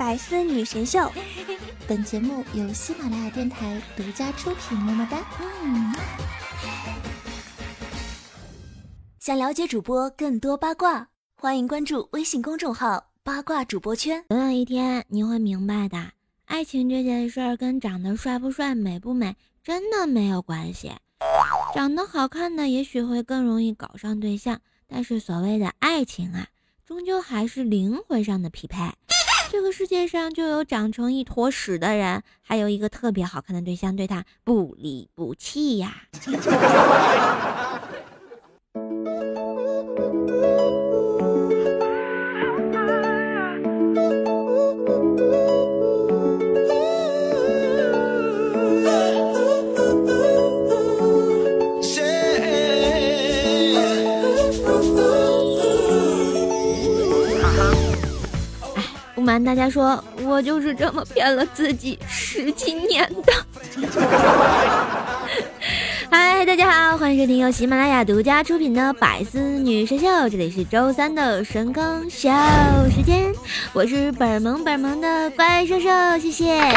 百思女神秀，本节目由喜马拉雅电台独家出品。么么哒！嗯。想了解主播更多八卦，欢迎关注微信公众号“八卦主播圈”。总有一天你会明白的，爱情这件事儿跟长得帅不帅、美不美真的没有关系。长得好看的也许会更容易搞上对象，但是所谓的爱情啊，终究还是灵魂上的匹配。这个世界上就有长成一坨屎的人，还有一个特别好看的对象对他不离不弃呀。大家说，我就是这么骗了自己十几年的。嗨，大家好，欢迎收听由喜马拉雅独家出品的《百思女神秀》，这里是周三的神坑笑时间，我是本萌本萌的怪兽兽，谢谢。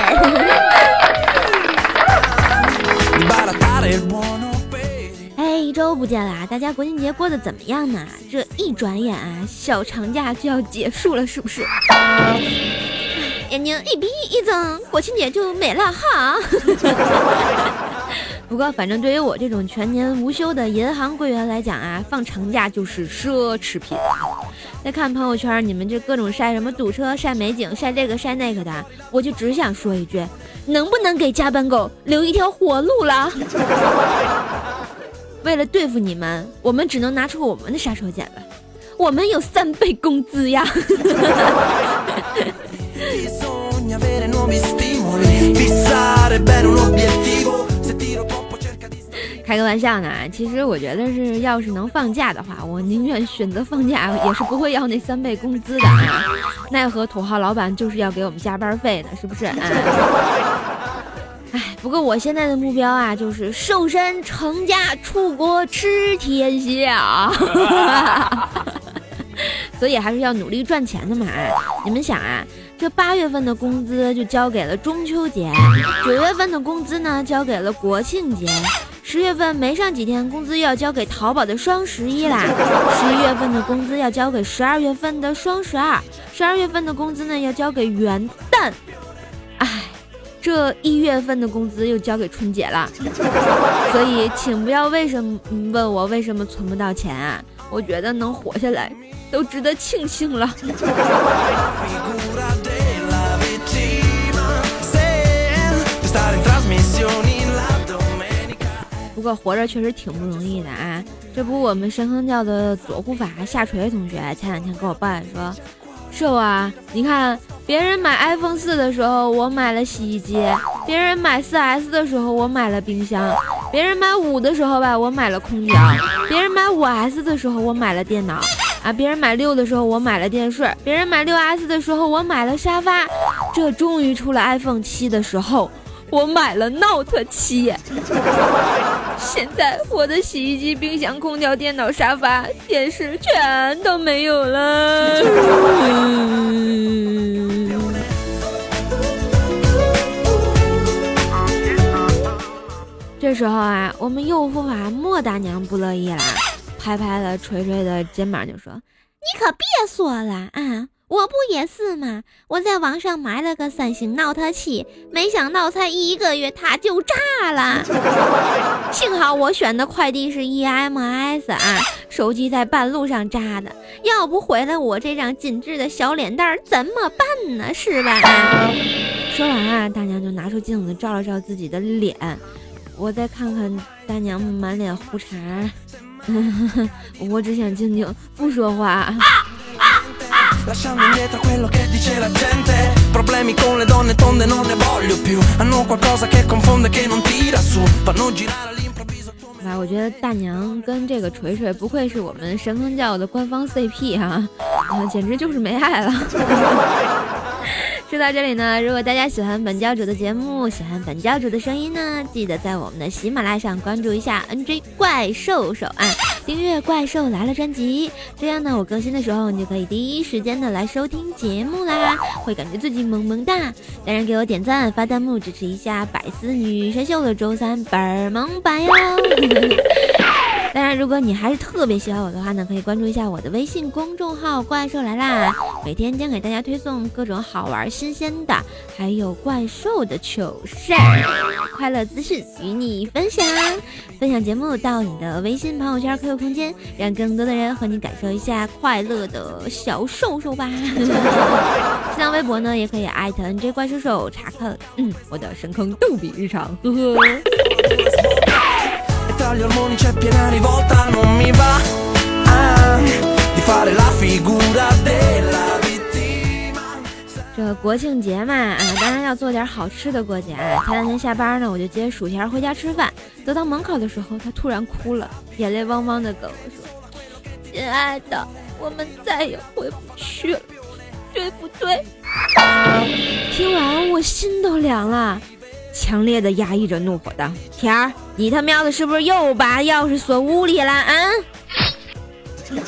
周不见啦，大家国庆节过得怎么样呢？这一转眼啊，小长假就要结束了，是不是？眼睛一闭一睁，国庆节就没了哈。不过，反正对于我这种全年无休的银行柜员来讲啊，放长假就是奢侈品。再看朋友圈，你们这各种晒什么堵车、晒美景、晒这个晒那个的，我就只想说一句：能不能给加班狗留一条活路了？为了对付你们，我们只能拿出我们的杀手锏了。我们有三倍工资呀！开个玩笑呢，其实我觉得是，要是能放假的话，我宁愿选择放假，也是不会要那三倍工资的啊。奈何土豪老板就是要给我们加班费呢，是不是？哎，不过我现在的目标啊，就是瘦身成家出国吃天下，所以还是要努力赚钱的嘛。你们想啊，这八月份的工资就交给了中秋节，九月份的工资呢交给了国庆节，十月份没上几天，工资又要交给淘宝的双十一啦，十一月份的工资要交给十二月份的双十二，十二月份的工资呢要交给元旦。这一月份的工资又交给春节了，所以请不要为什么问我为什么存不到钱啊？我觉得能活下来都值得庆幸了。不过活着确实挺不容易的啊！这不，我们神坑教的左护法夏垂同学前两天跟我抱怨说：“瘦啊，你看。”别人买 iPhone 四的时候，我买了洗衣机；别人买四 S 的时候，我买了冰箱；别人买五的时候吧，我买了空调；别人买五 S 的时候，我买了电脑；啊，别人买六的时候，我买了电视；别人买六 S 的时候，我买了沙发。这终于出了 iPhone 七的时候，我买了 Note 七。现在我的洗衣机、冰箱、空调、电脑、沙发、电视全都没有了。这时候啊，我们右护法莫大娘不乐意了，拍拍了锤锤的肩膀就说：“你可别说了啊，我不也是吗？我在网上买了个三星 Note 七，没想到才一个月它就炸了。幸好我选的快递是 EMS 啊，手机在半路上炸的，要不毁了我这张精致的小脸蛋怎么办呢？是吧？”说完啊，大娘就拿出镜子照了照自己的脸。我再看看大娘满脸胡茬，我只想静静不说话。哇，我觉得大娘跟这个锤锤不愧是我们神风教的官方 CP 哈，简直就是没爱了。说到这里呢，如果大家喜欢本教主的节目，喜欢本教主的声音呢，记得在我们的喜马拉雅上关注一下 NJ 怪兽手啊。订阅《怪兽来了》专辑，这样呢，我更新的时候你就可以第一时间的来收听节目啦，会感觉自己萌萌哒。当然给我点赞、发弹幕支持一下百思女神秀的周三本儿萌版哟。如果你还是特别喜欢我的话呢，可以关注一下我的微信公众号“怪兽来啦”，每天将给大家推送各种好玩、新鲜的，还有怪兽的糗事、快乐资讯与你分享。分享节目到你的微信朋友圈、QQ 空间，让更多的人和你感受一下快乐的小兽兽吧。新浪微博呢，也可以艾特 NJ 怪兽手查看，嗯，我的深坑逗比日常，呵呵。这国庆节嘛，啊，当然要做点好吃的过节。前两天下班呢，我就接薯条回家吃饭，走到门口的时候，他突然哭了，眼泪汪汪的跟我说：“亲爱的，我们再也回不去了，对不对？”听完我心都凉了。强烈的压抑着怒火道：“田儿，你他喵的是不是又把钥匙锁屋里了啊？”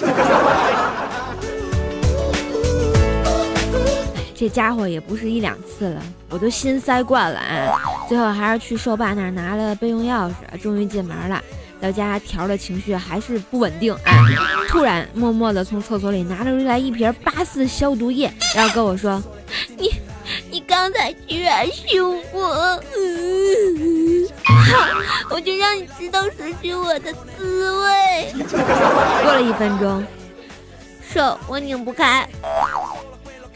这家伙也不是一两次了，我都心塞惯了啊！最后还是去兽爸那儿拿了备用钥匙，终于进门了。到家，条的情绪还是不稳定啊！突然，默默的从厕所里拿了出来一瓶八四消毒液，然后跟我说：“。”刚才居然凶我，好，我就让你知道失去我的滋味。过了一分钟，手我拧不开，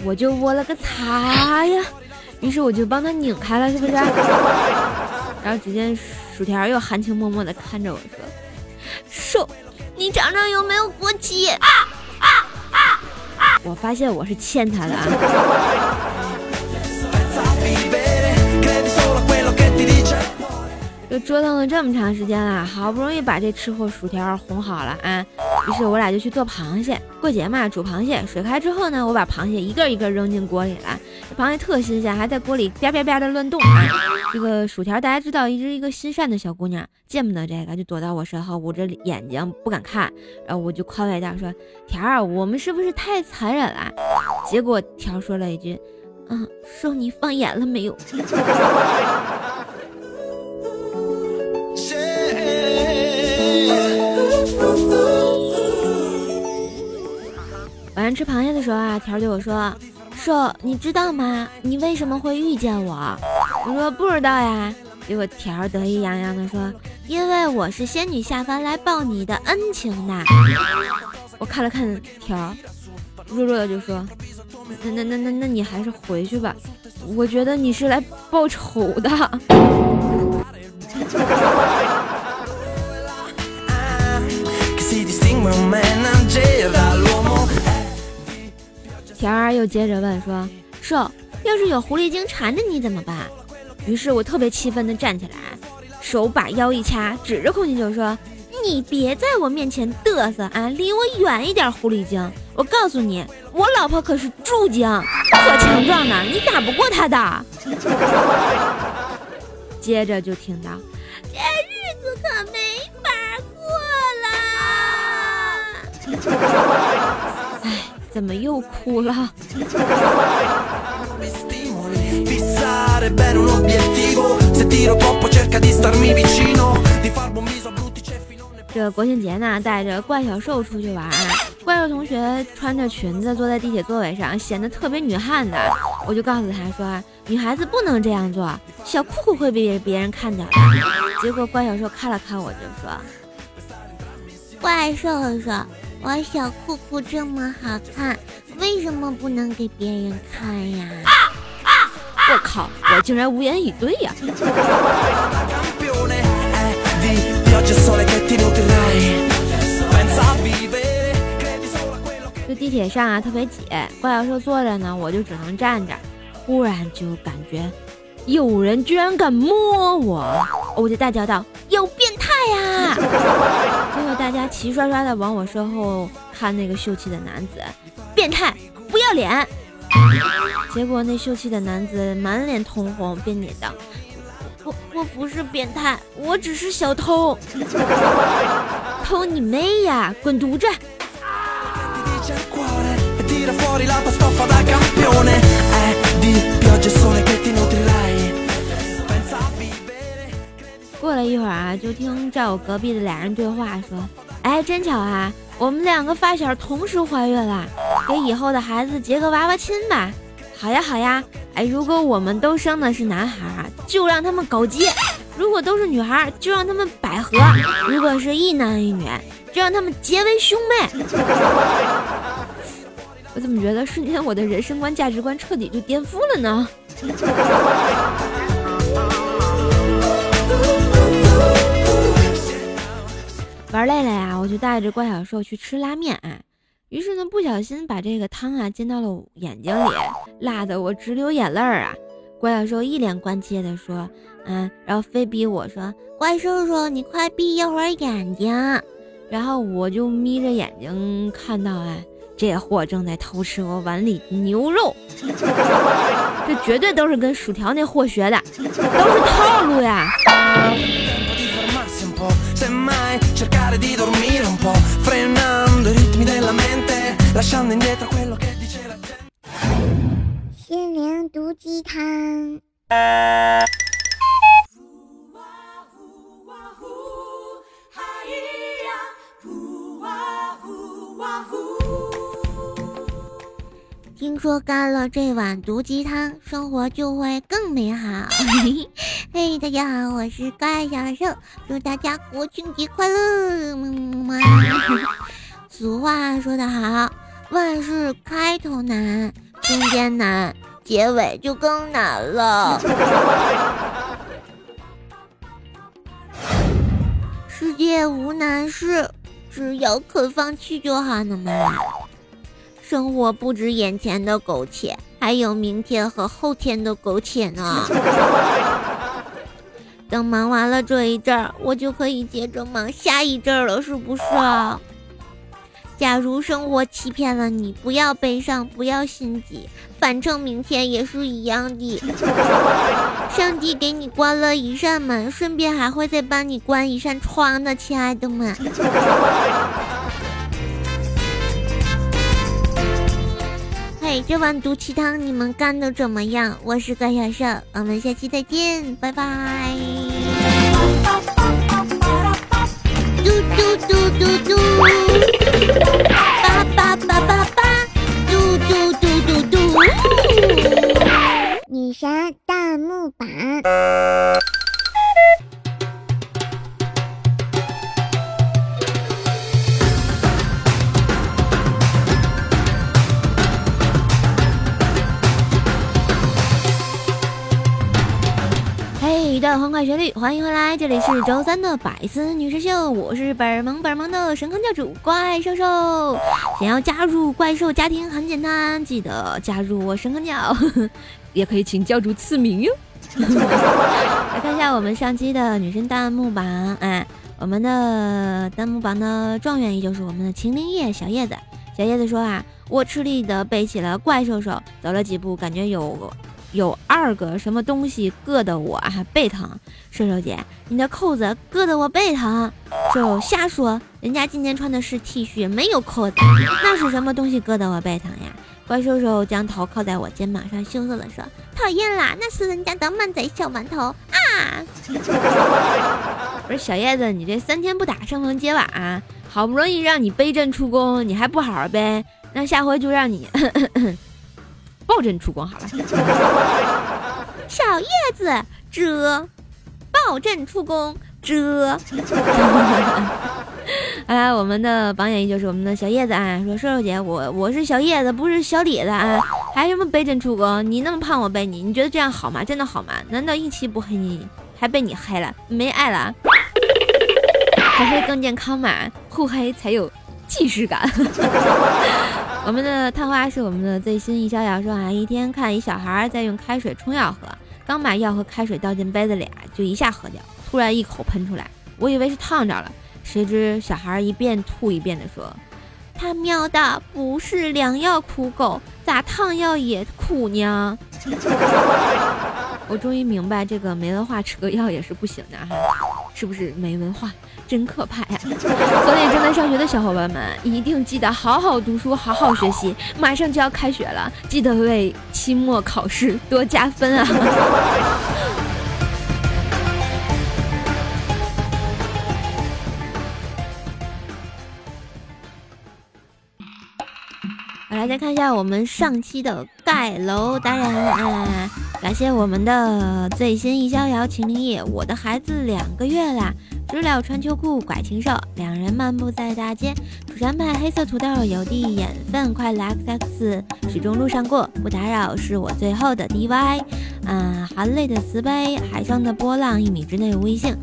我就握了个擦呀，于是我就帮他拧开了，是不是？然后只见薯条又含情脉脉的看着我说：“手，你尝尝有没有过期？”啊啊啊啊！我发现我是欠他的啊。就折腾了这么长时间了，好不容易把这吃货薯条哄好了啊！于是我俩就去做螃蟹。过节嘛，煮螃蟹，水开之后呢，我把螃蟹一个一个扔进锅里了。这螃蟹特新鲜，还在锅里啪啪啪的乱动啊！这个薯条大家知道，一直一个心善的小姑娘，见不得这个，就躲到我身后，捂着眼睛不敢看。然后我就宽慰道说：“条儿，我们是不是太残忍了？”结果条说了一句。嗯，说你放盐了没有？吃螃蟹的时候啊，条对我说：“瘦，你知道吗？你为什么会遇见我？”我说：“不知道呀。”结果条得意洋洋的说：“因为我是仙女下凡来报你的恩情的。”我看了看条，弱弱的就说。那那那那那你还是回去吧，我觉得你是来报仇的。又接着问说：“瘦，要是有狐狸精缠着你怎么办？”于是我特别气愤的站起来，手把腰一掐，指着空气就说。你别在我面前嘚瑟啊！离我远一点，狐狸精！我告诉你，我老婆可是猪精，可强壮呢，你打不过她的。接着就听到，这日子可没法过了。哎，怎么又哭了？这国庆节呢，带着怪小兽出去玩。怪兽同学穿着裙子坐在地铁座位上，显得特别女汉子。我就告诉他说，女孩子不能这样做，小裤裤会被别人看到的。结果怪小兽看了看我，就说：“怪兽兽，我小裤裤这么好看，为什么不能给别人看呀？”啊啊我靠，我竟然无言以对呀！这地铁上啊特别挤，怪小兽坐着呢，我就只能站着。忽然就感觉有人居然敢摸我，我就大叫道：“有变呀！” 结果大家齐刷刷的往我身后看那个秀气的男子，变态，不要脸。结果那秀气的男子满脸通红，辩解道。我我不是变态，我只是小偷。偷你妹呀！滚犊子！过了一会儿啊，就听在我隔壁的俩人对话，说：“哎，真巧啊，我们两个发小同时怀孕了，给以后的孩子结个娃娃亲吧。”好呀，好呀。哎，如果我们都生的是男孩，就让他们搞基；如果都是女孩，就让他们百合；如果是一男一女，就让他们结为兄妹。我怎么觉得瞬间我的人生观、价值观彻底就颠覆了呢？玩累了呀，我就带着怪小兽去吃拉面啊。于是呢，不小心把这个汤啊溅到了眼睛里，辣得我直流眼泪儿啊！怪小兽一脸关切的说：“嗯。”然后非逼我说：“怪兽兽，你快闭一会儿眼睛。”然后我就眯着眼睛看到，哎，这货正在偷吃我碗里牛肉，这绝对都是跟薯条那货学的，都是套路呀！心灵毒鸡汤。听说干了这碗毒鸡汤，生活就会更美好。嘿，大家好，我是怪小兽，祝大家国庆节快乐！么么么。俗话说得好，万事开头难，中间难，结尾就更难了。世界无难事，只要肯放弃就好，了嘛。生活不止眼前的苟且，还有明天和后天的苟且呢。等忙完了这一阵儿，我就可以接着忙下一阵儿了，是不是？假如生活欺骗了你，不要悲伤，不要心急，反正明天也是一样的。上帝给你关了一扇门，顺便还会再帮你关一扇窗的，亲爱的们。这碗毒气汤你们干的怎么样？我是怪小兽，我们下期再见，拜拜。嘟嘟嘟嘟嘟。叭叭叭叭叭，嘟嘟嘟嘟嘟，女神弹幕版。一段欢快旋律，欢迎回来，这里是周三的百思女神秀，我是本萌本萌的神坑教主怪兽兽。想要加入怪兽家庭很简单，记得加入我神坑教，也可以请教主赐名哟。来看一下我们上期的女生弹幕榜，哎，我们的弹幕榜的状元依旧是我们的秦灵叶小叶子。小叶子说啊，我吃力的背起了怪兽兽，走了几步，感觉有。有二个什么东西硌得我啊背疼，瘦瘦姐，你的扣子硌得我背疼。瘦瘦瞎说，人家今天穿的是 T 恤，没有扣子，那是什么东西硌得我背疼呀？怪兽兽将头靠在我肩膀上，羞涩的说：“讨厌啦，那是人家的满仔小馒头啊！”不是小叶子，你这三天不打生逢揭瓦，好不容易让你背阵出宫，你还不好好背，那下回就让你。抱枕出宫好了，小叶子遮，抱枕出宫遮。好了，我们的榜眼依旧是我们的小叶子啊。说瘦瘦姐，我我是小叶子，不是小李子啊。还什么背枕出宫？你那么胖，我背你，你觉得这样好吗？真的好吗？难道一期不黑你，还被你黑了？没爱了？还是更健康嘛？互黑才有既视感。我们的探花是我们的最新一逍遥说啊，一天看一小孩在用开水冲药喝，刚把药和开水倒进杯子里啊，就一下喝掉，突然一口喷出来，我以为是烫着了，谁知小孩一遍吐一遍的说，他喵的不是良药苦狗，咋烫药也苦呢？我终于明白这个没文化吃个药也是不行的哈。是不是没文化？真可怕呀！所以正在上学的小伙伴们一定记得好好读书，好好学习，马上就要开学了，记得为期末考试多加分啊！再看一下我们上期的盖楼达人啊！感谢我们的最新一逍遥秦灵叶，我的孩子两个月啦。知了穿秋裤拐禽兽，两人漫步在大街。蜀山派黑色土豆有地眼分，快乐 X X 始终路上过，不打扰是我最后的 DY。啊，含泪的慈悲，海上的波浪一米之内无异性。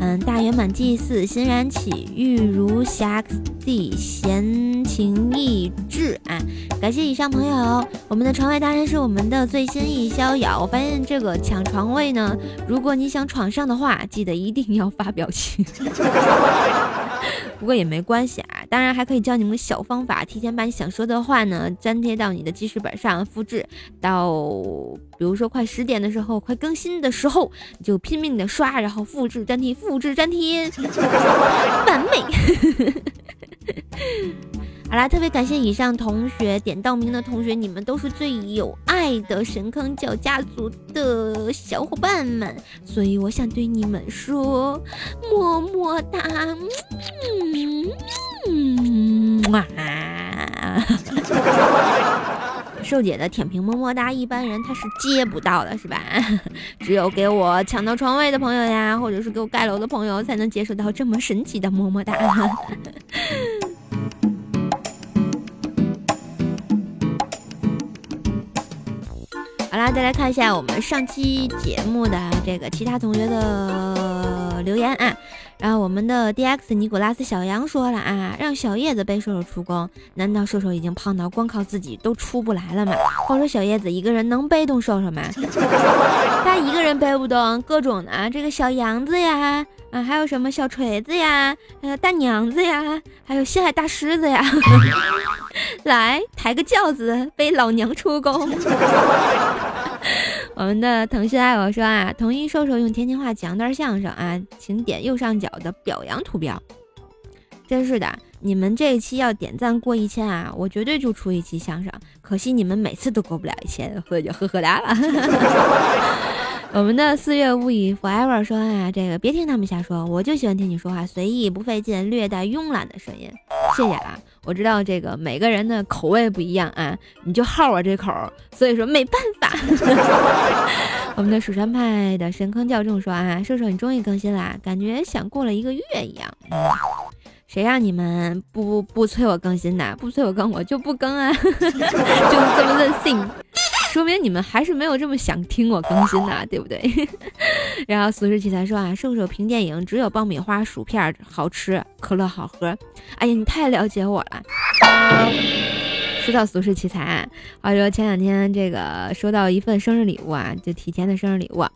嗯，大圆满祭祀欣然起，玉如霞地闲情逸致啊！感谢以上朋友，我们的床位达人是我们的最新一逍遥。我发现这个抢床位呢，如果你想闯上的话，记得一定要发表情。不过也没关系啊，当然还可以教你们个小方法，提前把你想说的话呢粘贴到你的记事本上，复制到，比如说快十点的时候，快更新的时候，你就拼命的刷，然后复制粘贴，复制粘贴，完美。好啦，特别感谢以上同学点到名的同学，你们都是最有爱的神坑教家族的小伙伴们，所以我想对你们说，么么哒，嗯，啊。瘦姐的舔屏么么哒，一般人他是接不到的，是吧？只有给我抢到床位的朋友呀，或者是给我盖楼的朋友，才能接受到这么神奇的么么哒。啦，再来看一下我们上期节目的这个其他同学的留言啊。然后我们的 D X 尼古拉斯小杨说了啊，让小叶子背瘦瘦出宫。难道瘦瘦已经胖到光靠自己都出不来了吗？话说小叶子一个人能背动瘦瘦吗？他一个人背不动，各种的啊这个小杨子呀，啊，还有什么小锤子呀，还有大娘子呀，还有西海大狮子呀，来抬个轿子背老娘出宫。我们的腾讯爱我说啊，同意瘦瘦用天津话讲段相声啊，请点右上角的表扬图标。真是的，你们这一期要点赞过一千啊，我绝对就出一期相声。可惜你们每次都过不了一千，所以就呵呵哒了。我们的四月无语 forever 说啊，这个别听他们瞎说，我就喜欢听你说话，随意不费劲，略带慵懒的声音。谢谢啊，我知道这个每个人的口味不一样啊，你就好我这口，所以说没办法。我们的蜀山派的神坑教众说啊，瘦瘦你终于更新啦，感觉想过了一个月一样。谁让你们不不催我更新的？不催我更，我就不更啊，就是这么任性。说明你们还是没有这么想听我更新的，对不对？然后俗世奇才说啊，瘦瘦评电影只有爆米花、薯片好吃，可乐好喝。哎呀，你太了解我了。说到俗世奇才，话说前两天这个收到一份生日礼物啊，就提前的生日礼物，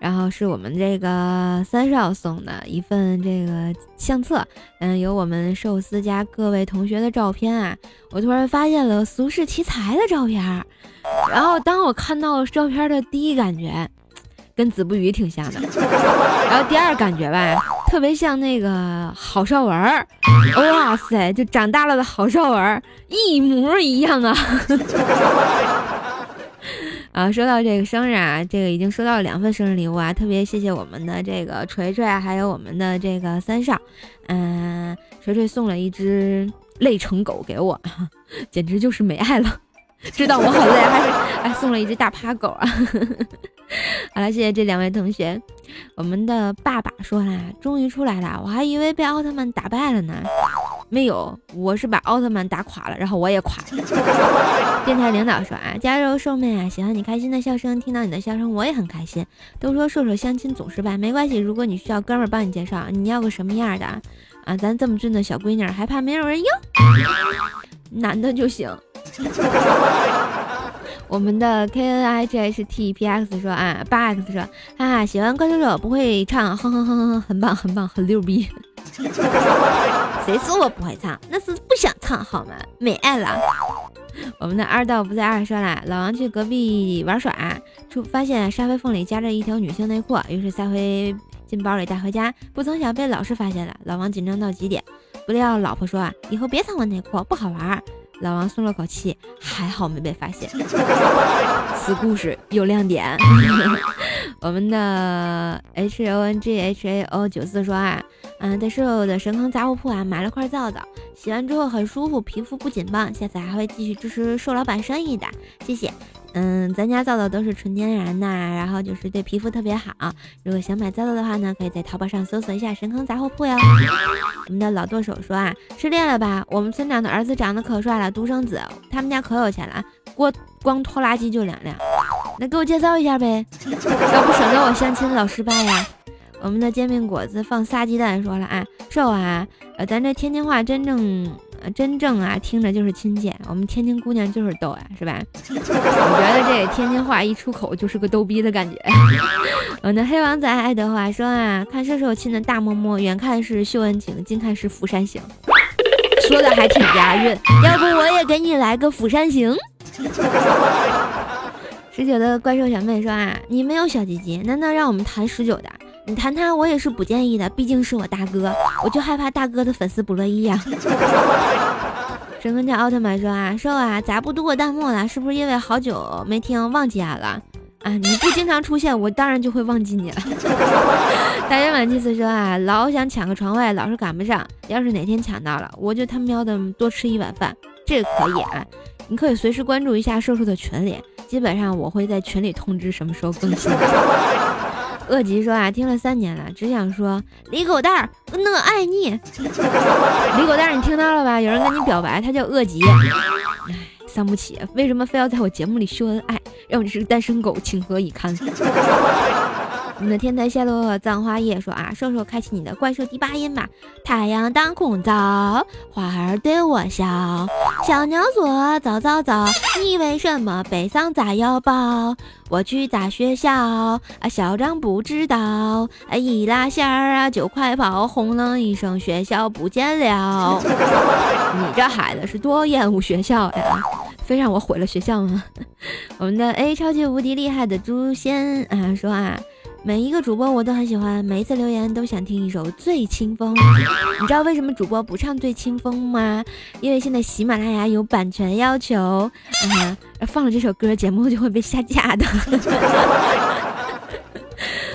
然后是我们这个三少送的一份这个相册，嗯，有我们寿司家各位同学的照片啊。我突然发现了俗世奇才的照片，然后当我看到照片的第一感觉，跟子不语挺像的，然后第二感觉吧。特别像那个郝邵文儿，哇塞，就长大了的郝邵文儿一模一样啊！啊，说到这个生日啊，这个已经收到了两份生日礼物啊，特别谢谢我们的这个锤锤，还有我们的这个三少，嗯，锤锤送了一只累成狗给我，简直就是没爱了，知道我好累，还是还送了一只大趴狗啊！好了，谢谢这两位同学。我们的爸爸说啦，终于出来了，我还以为被奥特曼打败了呢。没有，我是把奥特曼打垮了，然后我也垮了。电台领导说啊，加油，瘦妹啊，喜欢你开心的笑声，听到你的笑声我也很开心。都说瘦瘦相亲总失败，没关系，如果你需要哥们儿帮你介绍，你要个什么样的啊？咱这么俊的小闺女，还怕没有人要？男的就行。我们的 K N I G H T P X 说啊，八 X 说，哈哈，喜欢怪兽手不会唱，哼哼哼哼哼，很棒很棒，很牛逼。谁说我不会唱？那是不想唱好吗？没爱了。我们的二道不在二说了，老王去隔壁玩耍，出发现沙发缝里夹着一条女性内裤，于是塞回进包里带回家，不曾想被老师发现了。老王紧张到极点，不料老婆说啊，以后别藏我内裤，不好玩。老王松了口气，还好没被发现。此故事有亮点。我们的 H O N G H A O 九四说啊，嗯，在舍友的神坑杂货铺啊买了块皂皂，洗完之后很舒服，皮肤不紧绷。下次还会继续支持瘦老板生意的，谢谢。嗯，咱家皂皂都是纯天然的，然后就是对皮肤特别好。如果想买皂皂的话呢，可以在淘宝上搜索一下神坑杂货铺哟。我们的老剁手说啊，失恋了吧？我们村长的儿子长得可帅了，独生子，他们家可有钱了，光光拖拉机就两辆。那给我介绍一下呗，要不省得我相亲老失败呀。我们的煎饼果子放仨鸡蛋说了啊，瘦啊，呃，咱这天津话真正。真正啊，听着就是亲切。我们天津姑娘就是逗啊，是吧？我觉得这天津话一出口就是个逗逼的感觉。我的黑王子爱德华说啊，看射手亲的大摸摸，远看是秀恩情，近看是釜山行，说的还挺押韵。要不我也给你来个釜山行。十九的怪兽小妹说啊，你没有小鸡鸡，难道让我们谈十九的？你谈他，我也是不建议的，毕竟是我大哥，我就害怕大哥的粉丝不乐意呀。神坑家奥特曼说啊，瘦啊，咋不读我弹幕了？是不是因为好久没听忘记俺了？啊，你不经常出现，我当然就会忘记你了。大圆满祭司说啊，老想抢个床位，老是赶不上。要是哪天抢到了，我就他喵的多吃一碗饭，这个可以啊。你可以随时关注一下瘦瘦的群里，基本上我会在群里通知什么时候更新。恶吉说啊，听了三年了，只想说李狗蛋儿，我爱你。李狗蛋儿，你听到了吧？有人跟你表白，他叫恶吉。哎，伤不起，为什么非要在我节目里秀恩爱？让我这是个单身狗，情何以堪？我们的天台下落葬花叶说啊，瘦瘦开启你的怪兽第八音吧。太阳当空照，花儿对我笑。小鸟说早早早，你为什么背上扎腰包？我去砸学校，啊校长不知道，啊一拉线儿啊就快跑，轰隆一声学校不见了。你这孩子是多厌恶学校呀？非让我毁了学校吗？我们的 A 超级无敌厉害的诛仙啊说啊。每一个主播我都很喜欢，每一次留言都想听一首《醉清风》。你知道为什么主播不唱《醉清风》吗？因为现在喜马拉雅有版权要求，啊，放了这首歌节目就会被下架的。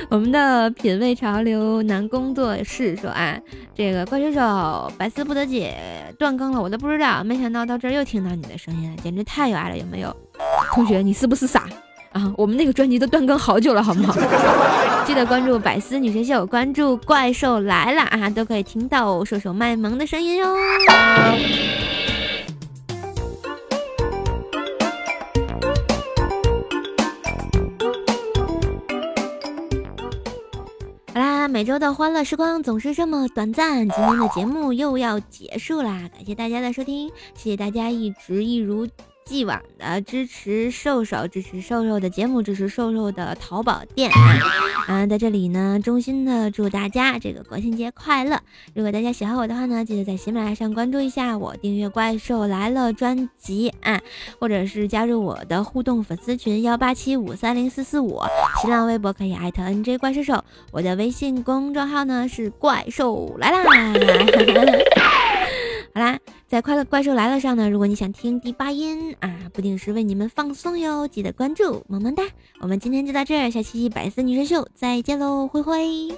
我们的品味潮流男工作室说啊，这个怪兽手百思不得解断更了，我都不知道，没想到到这儿又听到你的声音了，简直太有爱了，有没有？同学，你是不是傻？啊，我们那个专辑都断更好久了，好不好？记得关注百思女神秀，关注怪兽来了啊，都可以听到射手卖萌的声音哟。好啦，每周的欢乐时光总是这么短暂，今天的节目又要结束啦，感谢大家的收听，谢谢大家一直一如。既往的支持瘦瘦，支持瘦瘦的节目，支持瘦瘦的淘宝店。嗯，在这里呢，衷心的祝大家这个国庆节快乐。如果大家喜欢我的话呢，记得在喜马拉雅上关注一下我，订阅《怪兽来了》专辑啊，或者是加入我的互动粉丝群幺八七五三零四四五。新浪微博可以艾特 NJ 怪兽兽，我的微信公众号呢是怪兽来啦。好啦，在快乐怪兽来了上呢，如果你想听第八音啊，不定时为你们放松哟，记得关注，萌萌哒。我们今天就到这儿，下期百思女神秀再见喽，灰灰。